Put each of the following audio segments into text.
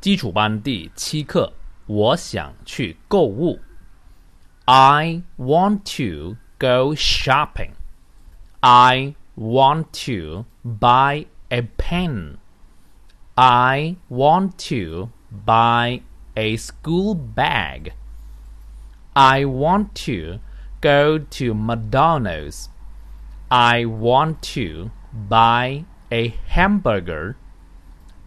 基础班第七课，我想去购物。I want to go shopping. I want to buy a pen. I want to buy a school bag. I want to go to McDonald's. I want to buy a hamburger.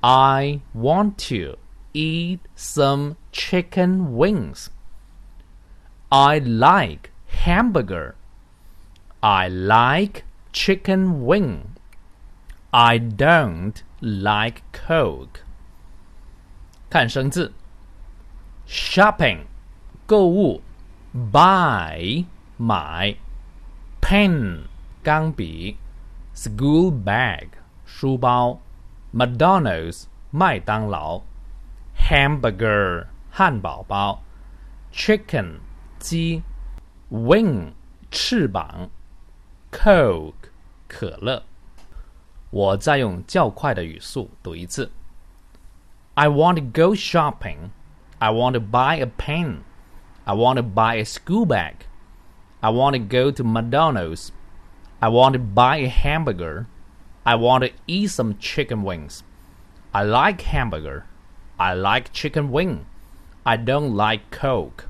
I want to eat some chicken wings. I like hamburger. I like chicken wing. I don't like Coke. 看生字，shopping 购物，buy 买，pen 钢笔，school bag 书包 ，McDonald's 麦当劳，hamburger 汉堡包，chicken 鸡，wing 翅膀，Coke 可乐。我再用较快的语速读一次。I want to go shopping. I want to buy a pen. I want to buy a school bag. I want to go to McDonald's. I want to buy a hamburger. I want to eat some chicken wings. I like hamburger. I like chicken wing. I don't like Coke.